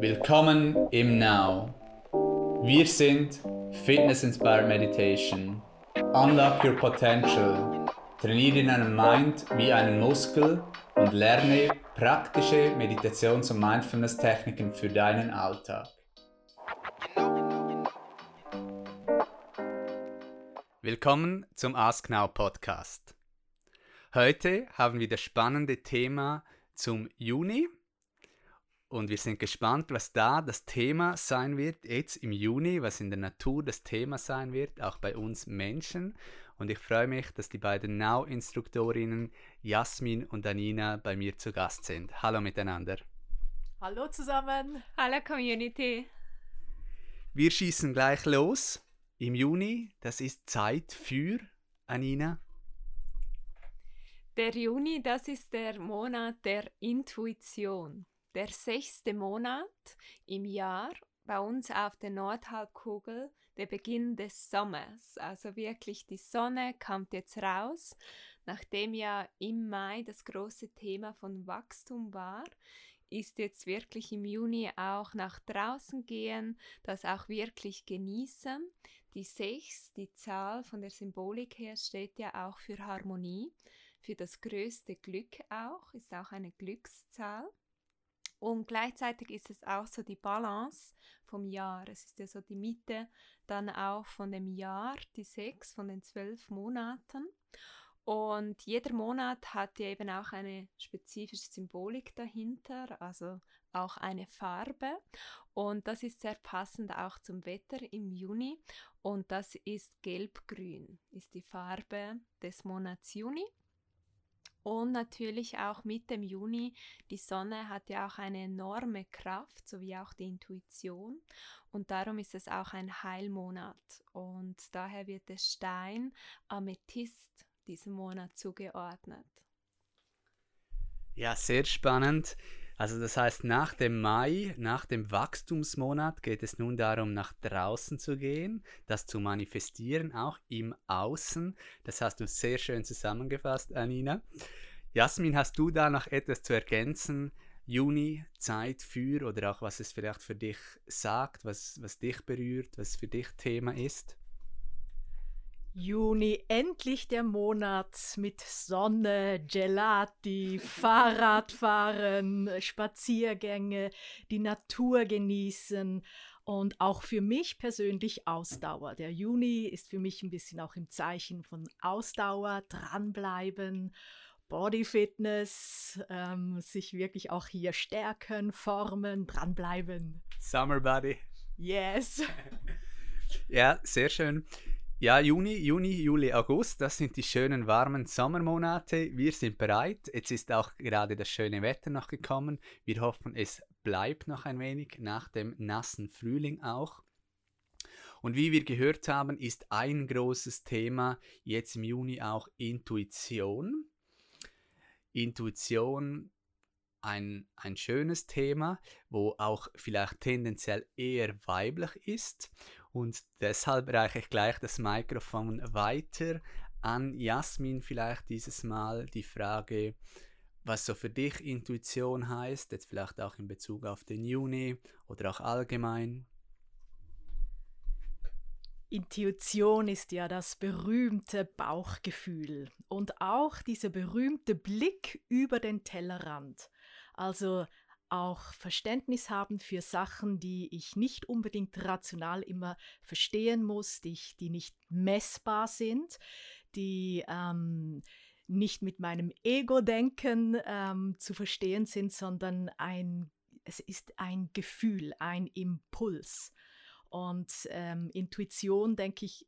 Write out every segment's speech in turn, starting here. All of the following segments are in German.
Willkommen im Now. Wir sind Fitness Inspired Meditation. Unlock your potential. Trainiere deinen Mind wie einen Muskel und lerne praktische Meditations- und Mindfulness-Techniken für deinen Alltag. Willkommen zum Ask Now Podcast. Heute haben wir das spannende Thema zum Juni und wir sind gespannt, was da das Thema sein wird jetzt im Juni, was in der Natur das Thema sein wird, auch bei uns Menschen. Und ich freue mich, dass die beiden Now-Instruktorinnen Jasmin und Anina bei mir zu Gast sind. Hallo miteinander. Hallo zusammen. Hallo Community. Wir schießen gleich los. Im Juni, das ist Zeit für Anina. Der Juni, das ist der Monat der Intuition der sechste Monat im Jahr bei uns auf der Nordhalbkugel der Beginn des Sommers. Also wirklich die Sonne kommt jetzt raus, nachdem ja im Mai das große Thema von Wachstum war ist jetzt wirklich im Juni auch nach draußen gehen, das auch wirklich genießen. Die 6, die Zahl von der Symbolik her, steht ja auch für Harmonie, für das größte Glück auch, ist auch eine Glückszahl. Und gleichzeitig ist es auch so die Balance vom Jahr. Es ist ja so die Mitte dann auch von dem Jahr, die sechs von den zwölf Monaten. Und jeder Monat hat ja eben auch eine spezifische Symbolik dahinter, also auch eine Farbe. Und das ist sehr passend auch zum Wetter im Juni. Und das ist gelb-grün, ist die Farbe des Monats Juni. Und natürlich auch mit dem Juni, die Sonne hat ja auch eine enorme Kraft, sowie auch die Intuition. Und darum ist es auch ein Heilmonat. Und daher wird der Stein Amethyst diesem Monat zugeordnet. Ja, sehr spannend. Also das heißt, nach dem Mai, nach dem Wachstumsmonat geht es nun darum, nach draußen zu gehen, das zu manifestieren, auch im Außen. Das hast du sehr schön zusammengefasst, Anina. Jasmin, hast du da noch etwas zu ergänzen? Juni, Zeit für oder auch was es vielleicht für dich sagt, was, was dich berührt, was für dich Thema ist? Juni, endlich der Monat mit Sonne, Gelati, Fahrradfahren, Spaziergänge, die Natur genießen und auch für mich persönlich Ausdauer. Der Juni ist für mich ein bisschen auch im Zeichen von Ausdauer, dranbleiben, Bodyfitness, ähm, sich wirklich auch hier stärken, formen, dranbleiben. Summer Body. Yes. ja, sehr schön. Ja, Juni, Juni, Juli, August, das sind die schönen warmen Sommermonate. Wir sind bereit. Jetzt ist auch gerade das schöne Wetter noch gekommen. Wir hoffen, es bleibt noch ein wenig nach dem nassen Frühling auch. Und wie wir gehört haben, ist ein großes Thema jetzt im Juni auch Intuition. Intuition ein, ein schönes Thema, wo auch vielleicht tendenziell eher weiblich ist. Und deshalb reiche ich gleich das Mikrofon weiter an Jasmin vielleicht dieses Mal die Frage, was so für dich Intuition heißt, jetzt vielleicht auch in Bezug auf den Juni oder auch allgemein. Intuition ist ja das berühmte Bauchgefühl und auch dieser berühmte Blick über den Tellerrand. Also auch Verständnis haben für Sachen, die ich nicht unbedingt rational immer verstehen muss, die, ich, die nicht messbar sind, die ähm, nicht mit meinem Ego-Denken ähm, zu verstehen sind, sondern ein, es ist ein Gefühl, ein Impuls. Und ähm, Intuition, denke ich,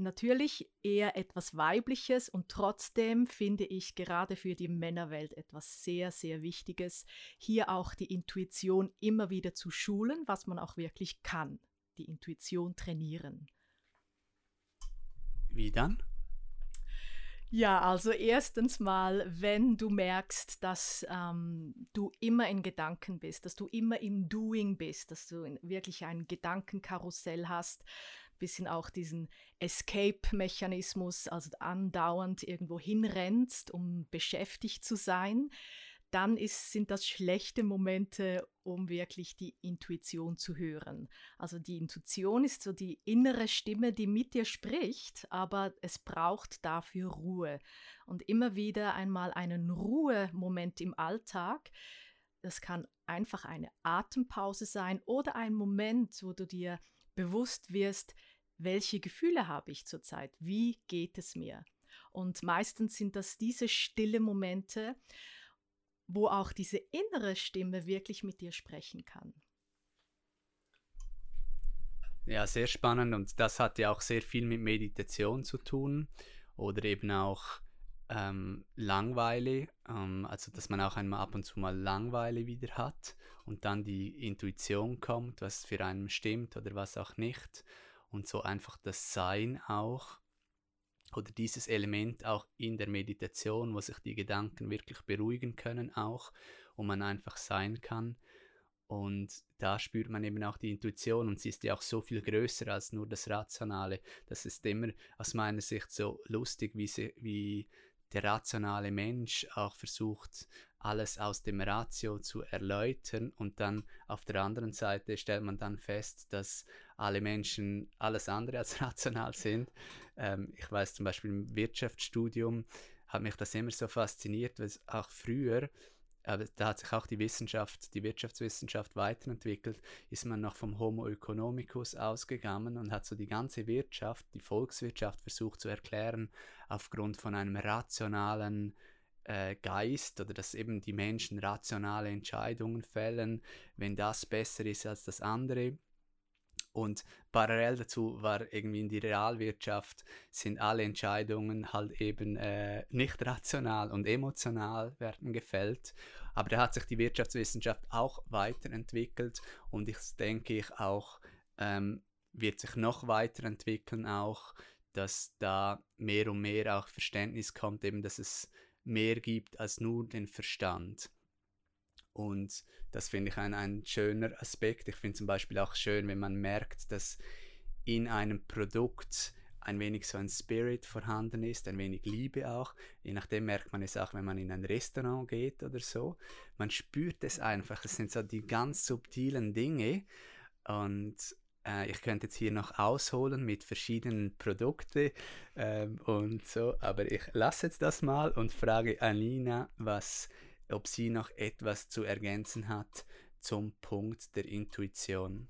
natürlich eher etwas Weibliches und trotzdem finde ich gerade für die Männerwelt etwas sehr, sehr Wichtiges, hier auch die Intuition immer wieder zu schulen, was man auch wirklich kann, die Intuition trainieren. Wie dann? Ja, also erstens mal, wenn du merkst, dass ähm, du immer in Gedanken bist, dass du immer im Doing bist, dass du wirklich ein Gedankenkarussell hast, bisschen auch diesen Escape-Mechanismus, also andauernd irgendwo hinrennst, um beschäftigt zu sein, dann ist, sind das schlechte Momente, um wirklich die Intuition zu hören. Also die Intuition ist so die innere Stimme, die mit dir spricht, aber es braucht dafür Ruhe. Und immer wieder einmal einen Ruhemoment im Alltag. Das kann einfach eine Atempause sein oder ein Moment, wo du dir bewusst wirst, welche Gefühle habe ich zurzeit, wie geht es mir. Und meistens sind das diese stille Momente, wo auch diese innere Stimme wirklich mit dir sprechen kann. Ja, sehr spannend und das hat ja auch sehr viel mit Meditation zu tun oder eben auch ähm, Langweile, ähm, also dass man auch einmal ab und zu mal Langweile wieder hat und dann die Intuition kommt, was für einen stimmt oder was auch nicht und so einfach das Sein auch oder dieses Element auch in der Meditation, wo sich die Gedanken wirklich beruhigen können auch und man einfach sein kann. Und da spürt man eben auch die Intuition und sie ist ja auch so viel größer als nur das Rationale. Das ist immer aus meiner Sicht so lustig, wie, sie, wie der rationale Mensch auch versucht, alles aus dem Ratio zu erläutern und dann auf der anderen Seite stellt man dann fest, dass alle Menschen alles andere als rational sind. Ähm, ich weiß zum Beispiel im Wirtschaftsstudium hat mich das immer so fasziniert, weil auch früher aber da hat sich auch die Wissenschaft, die Wirtschaftswissenschaft weiterentwickelt, ist man noch vom Homo economicus ausgegangen und hat so die ganze Wirtschaft, die Volkswirtschaft versucht zu erklären aufgrund von einem rationalen äh, Geist oder dass eben die Menschen rationale Entscheidungen fällen, wenn das besser ist als das andere. Und parallel dazu war irgendwie in die Realwirtschaft sind alle Entscheidungen halt eben äh, nicht rational und emotional werden gefällt. Aber da hat sich die Wirtschaftswissenschaft auch weiterentwickelt und ich denke ich auch ähm, wird sich noch weiterentwickeln auch, dass da mehr und mehr auch Verständnis kommt, eben dass es mehr gibt als nur den Verstand. Und das finde ich ein, ein schöner Aspekt. Ich finde zum Beispiel auch schön, wenn man merkt, dass in einem Produkt ein wenig so ein Spirit vorhanden ist, ein wenig Liebe auch. Je nachdem merkt man es auch, wenn man in ein Restaurant geht oder so. Man spürt es einfach. Es sind so die ganz subtilen Dinge. Und äh, ich könnte jetzt hier noch ausholen mit verschiedenen Produkten ähm, und so, aber ich lasse jetzt das mal und frage Alina, was ob sie noch etwas zu ergänzen hat zum Punkt der Intuition.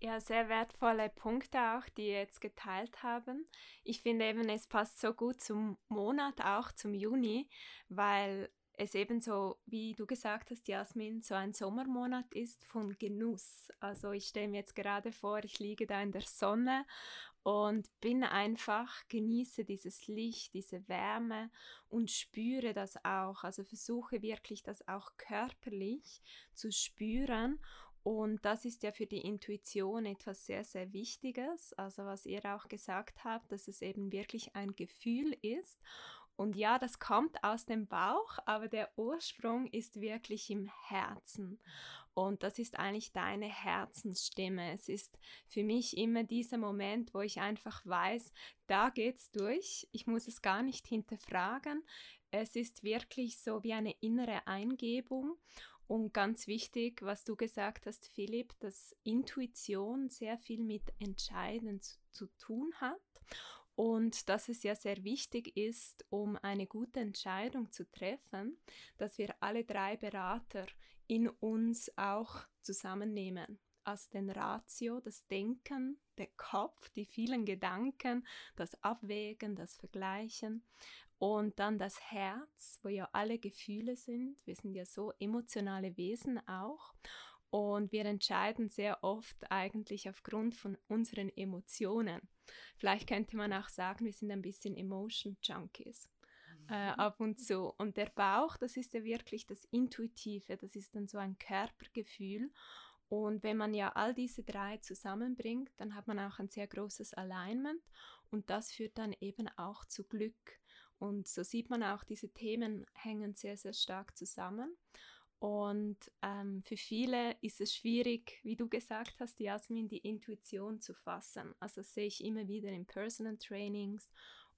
Ja, sehr wertvolle Punkte auch, die ihr jetzt geteilt haben. Ich finde eben, es passt so gut zum Monat, auch zum Juni, weil es eben so, wie du gesagt hast, Jasmin, so ein Sommermonat ist von Genuss. Also ich stelle mir jetzt gerade vor, ich liege da in der Sonne und bin einfach, genieße dieses Licht, diese Wärme und spüre das auch. Also versuche wirklich das auch körperlich zu spüren. Und das ist ja für die Intuition etwas sehr, sehr Wichtiges. Also was ihr auch gesagt habt, dass es eben wirklich ein Gefühl ist. Und ja, das kommt aus dem Bauch, aber der Ursprung ist wirklich im Herzen. Und das ist eigentlich deine Herzensstimme. Es ist für mich immer dieser Moment, wo ich einfach weiß, da geht's durch. Ich muss es gar nicht hinterfragen. Es ist wirklich so wie eine innere Eingebung. Und ganz wichtig, was du gesagt hast, Philipp, dass Intuition sehr viel mit Entscheiden zu, zu tun hat und dass es ja sehr wichtig ist, um eine gute Entscheidung zu treffen, dass wir alle drei Berater in uns auch zusammennehmen. Also den Ratio, das Denken, der Kopf, die vielen Gedanken, das Abwägen, das Vergleichen und dann das Herz, wo ja alle Gefühle sind. Wir sind ja so emotionale Wesen auch. Und wir entscheiden sehr oft eigentlich aufgrund von unseren Emotionen. Vielleicht könnte man auch sagen, wir sind ein bisschen Emotion Junkies äh, mhm. ab und zu. Und der Bauch, das ist ja wirklich das Intuitive, das ist dann so ein Körpergefühl. Und wenn man ja all diese drei zusammenbringt, dann hat man auch ein sehr großes Alignment und das führt dann eben auch zu Glück. Und so sieht man auch, diese Themen hängen sehr, sehr stark zusammen. Und ähm, für viele ist es schwierig, wie du gesagt hast, Jasmin, die Intuition zu fassen. Also das sehe ich immer wieder in Personal Trainings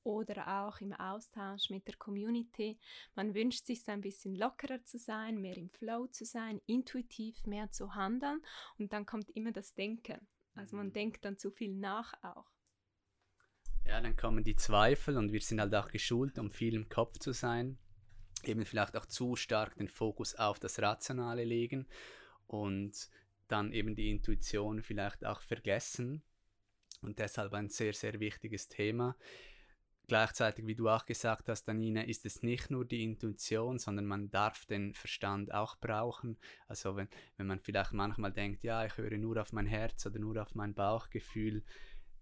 oder auch im Austausch mit der Community. Man wünscht sich ein bisschen lockerer zu sein, mehr im Flow zu sein, intuitiv mehr zu handeln und dann kommt immer das Denken. Also man mhm. denkt dann zu viel nach auch. Ja, dann kommen die Zweifel und wir sind halt auch geschult, um viel im Kopf zu sein. Eben vielleicht auch zu stark den Fokus auf das Rationale legen und dann eben die Intuition vielleicht auch vergessen. Und deshalb ein sehr, sehr wichtiges Thema. Gleichzeitig, wie du auch gesagt hast, Danina, ist es nicht nur die Intuition, sondern man darf den Verstand auch brauchen. Also wenn, wenn man vielleicht manchmal denkt, ja, ich höre nur auf mein Herz oder nur auf mein Bauchgefühl,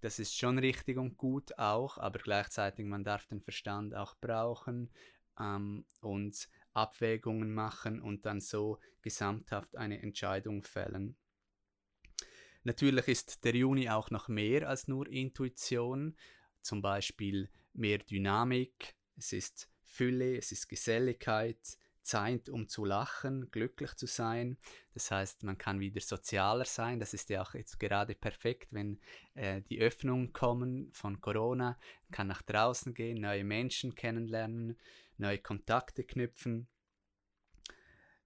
das ist schon richtig und gut auch, aber gleichzeitig man darf den Verstand auch brauchen ähm, und Abwägungen machen und dann so gesamthaft eine Entscheidung fällen. Natürlich ist der Juni auch noch mehr als nur Intuition, zum Beispiel mehr Dynamik, es ist Fülle, es ist Geselligkeit, Zeit, um zu lachen, glücklich zu sein. Das heißt, man kann wieder sozialer sein. Das ist ja auch jetzt gerade perfekt, wenn äh, die Öffnungen kommen von Corona. Man kann nach draußen gehen, neue Menschen kennenlernen, neue Kontakte knüpfen,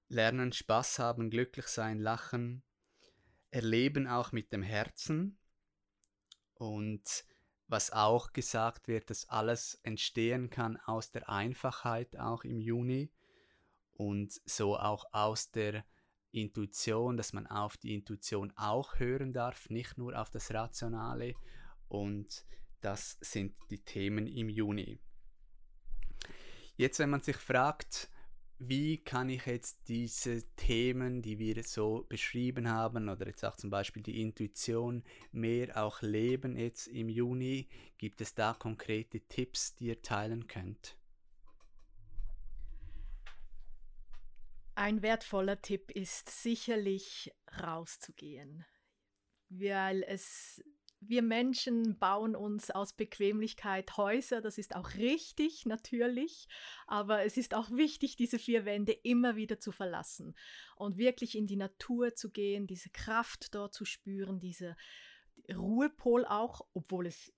lernen, Spaß haben, glücklich sein, lachen, erleben auch mit dem Herzen. Und was auch gesagt wird, dass alles entstehen kann aus der Einfachheit auch im Juni und so auch aus der Intuition, dass man auf die Intuition auch hören darf, nicht nur auf das Rationale. Und das sind die Themen im Juni. Jetzt, wenn man sich fragt, wie kann ich jetzt diese Themen, die wir so beschrieben haben, oder jetzt auch zum Beispiel die Intuition, mehr auch leben jetzt im Juni, gibt es da konkrete Tipps, die ihr teilen könnt? Ein wertvoller Tipp ist sicherlich rauszugehen, weil es wir Menschen bauen uns aus Bequemlichkeit Häuser, das ist auch richtig, natürlich, aber es ist auch wichtig, diese vier Wände immer wieder zu verlassen und wirklich in die Natur zu gehen, diese Kraft dort zu spüren, diese Ruhepol auch, obwohl es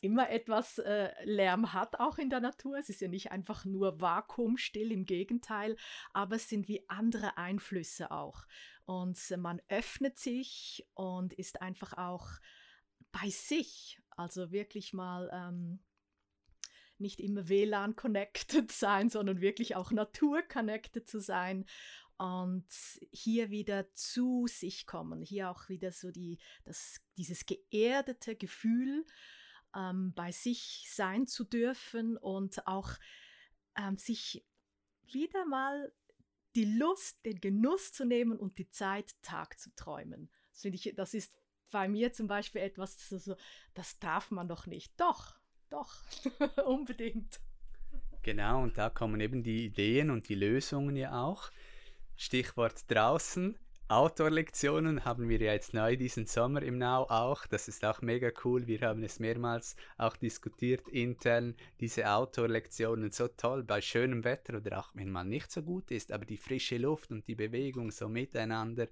immer etwas äh, Lärm hat, auch in der Natur. Es ist ja nicht einfach nur vakuumstill, im Gegenteil, aber es sind wie andere Einflüsse auch. Und man öffnet sich und ist einfach auch bei sich, also wirklich mal ähm, nicht immer WLAN-connected sein, sondern wirklich auch Natur-connected zu sein und hier wieder zu sich kommen, hier auch wieder so die, das, dieses geerdete Gefühl, ähm, bei sich sein zu dürfen und auch ähm, sich wieder mal die Lust, den Genuss zu nehmen und die Zeit, Tag zu träumen. Das ich, das ist bei mir zum Beispiel etwas, so, das darf man doch nicht. Doch, doch, unbedingt. Genau, und da kommen eben die Ideen und die Lösungen ja auch. Stichwort draußen. Outdoor-Lektionen haben wir ja jetzt neu diesen Sommer im Now auch. Das ist auch mega cool. Wir haben es mehrmals auch diskutiert intern. Diese Outdoor-Lektionen so toll bei schönem Wetter oder auch wenn man nicht so gut ist, aber die frische Luft und die Bewegung so miteinander,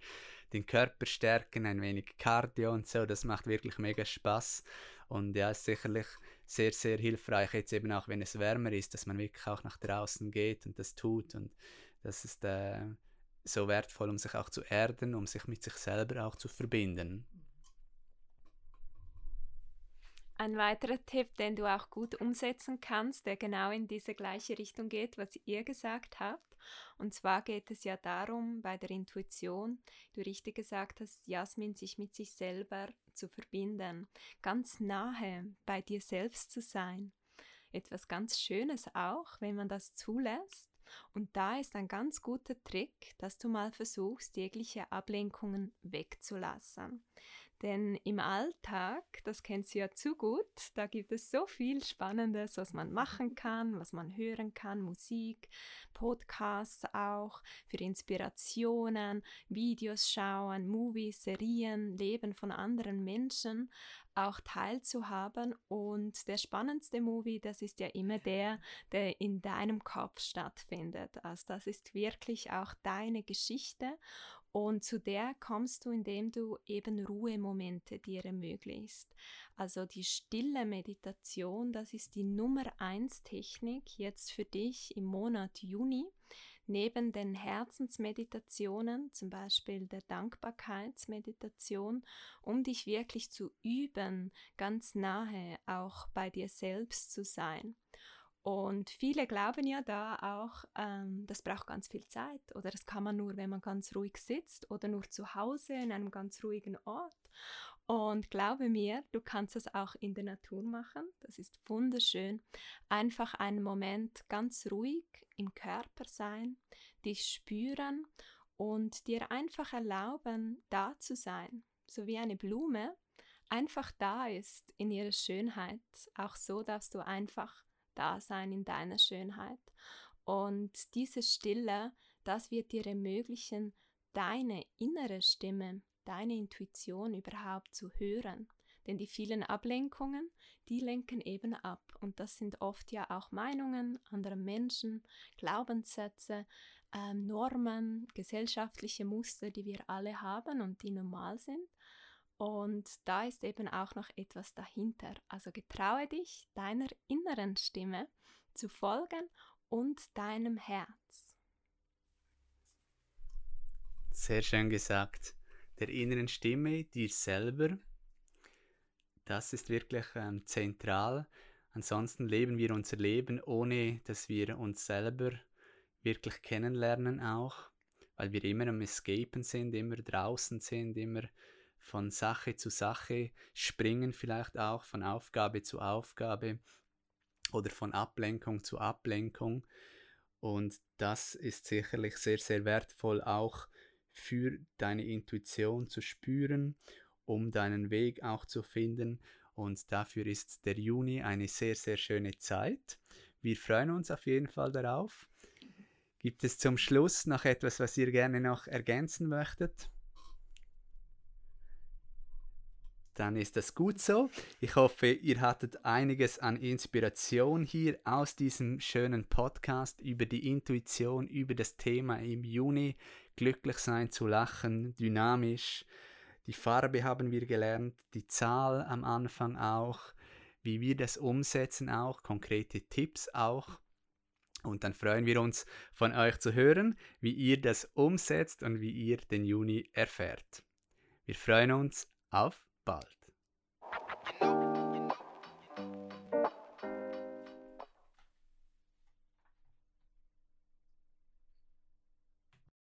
den Körper stärken, ein wenig Cardio und so, das macht wirklich mega Spaß. Und ja, ist sicherlich sehr, sehr hilfreich, jetzt eben auch wenn es wärmer ist, dass man wirklich auch nach draußen geht und das tut. Und das ist äh, so wertvoll, um sich auch zu erden, um sich mit sich selber auch zu verbinden. Ein weiterer Tipp, den du auch gut umsetzen kannst, der genau in diese gleiche Richtung geht, was ihr gesagt habt. Und zwar geht es ja darum, bei der Intuition, du richtig gesagt hast, Jasmin, sich mit sich selber zu verbinden, ganz nahe bei dir selbst zu sein. Etwas ganz Schönes auch, wenn man das zulässt und da ist ein ganz guter Trick, dass du mal versuchst, jegliche Ablenkungen wegzulassen. Denn im Alltag, das kennst du ja zu gut, da gibt es so viel Spannendes, was man machen kann, was man hören kann, Musik, Podcasts auch, für Inspirationen, Videos schauen, Movies, Serien, Leben von anderen Menschen auch teilzuhaben. Und der spannendste Movie, das ist ja immer der, der in deinem Kopf stattfindet. Also das ist wirklich auch deine Geschichte Und zu der kommst du, indem du eben Ruhemomente dir ermöglichst. Also die stille Meditation, das ist die Nummer eins Technik jetzt für dich im Monat Juni. Neben den Herzensmeditationen, zum Beispiel der Dankbarkeitsmeditation, um dich wirklich zu üben, ganz nahe auch bei dir selbst zu sein. Und viele glauben ja da auch, ähm, das braucht ganz viel Zeit oder das kann man nur, wenn man ganz ruhig sitzt oder nur zu Hause in einem ganz ruhigen Ort. Und glaube mir, du kannst es auch in der Natur machen. Das ist wunderschön. Einfach einen Moment ganz ruhig im Körper sein, dich spüren und dir einfach erlauben, da zu sein. So wie eine Blume einfach da ist in ihrer Schönheit. Auch so darfst du einfach da sein in deiner Schönheit. Und diese Stille, das wird dir ermöglichen, deine innere Stimme, deine Intuition überhaupt zu hören. Denn die vielen Ablenkungen, die lenken eben ab. Und das sind oft ja auch Meinungen anderer Menschen, Glaubenssätze, äh, Normen, gesellschaftliche Muster, die wir alle haben und die normal sind. Und da ist eben auch noch etwas dahinter. Also getraue dich, deiner inneren Stimme zu folgen und deinem Herz. Sehr schön gesagt. Der inneren Stimme, dir selber, das ist wirklich ähm, zentral. Ansonsten leben wir unser Leben, ohne dass wir uns selber wirklich kennenlernen auch, weil wir immer am Escapen sind, immer draußen sind, immer von Sache zu Sache springen, vielleicht auch von Aufgabe zu Aufgabe oder von Ablenkung zu Ablenkung. Und das ist sicherlich sehr, sehr wertvoll auch für deine Intuition zu spüren, um deinen Weg auch zu finden. Und dafür ist der Juni eine sehr, sehr schöne Zeit. Wir freuen uns auf jeden Fall darauf. Gibt es zum Schluss noch etwas, was ihr gerne noch ergänzen möchtet? Dann ist das gut so. Ich hoffe, ihr hattet einiges an Inspiration hier aus diesem schönen Podcast über die Intuition, über das Thema im Juni. Glücklich sein zu lachen, dynamisch. Die Farbe haben wir gelernt, die Zahl am Anfang auch, wie wir das umsetzen auch, konkrete Tipps auch. Und dann freuen wir uns von euch zu hören, wie ihr das umsetzt und wie ihr den Juni erfährt. Wir freuen uns auf bald.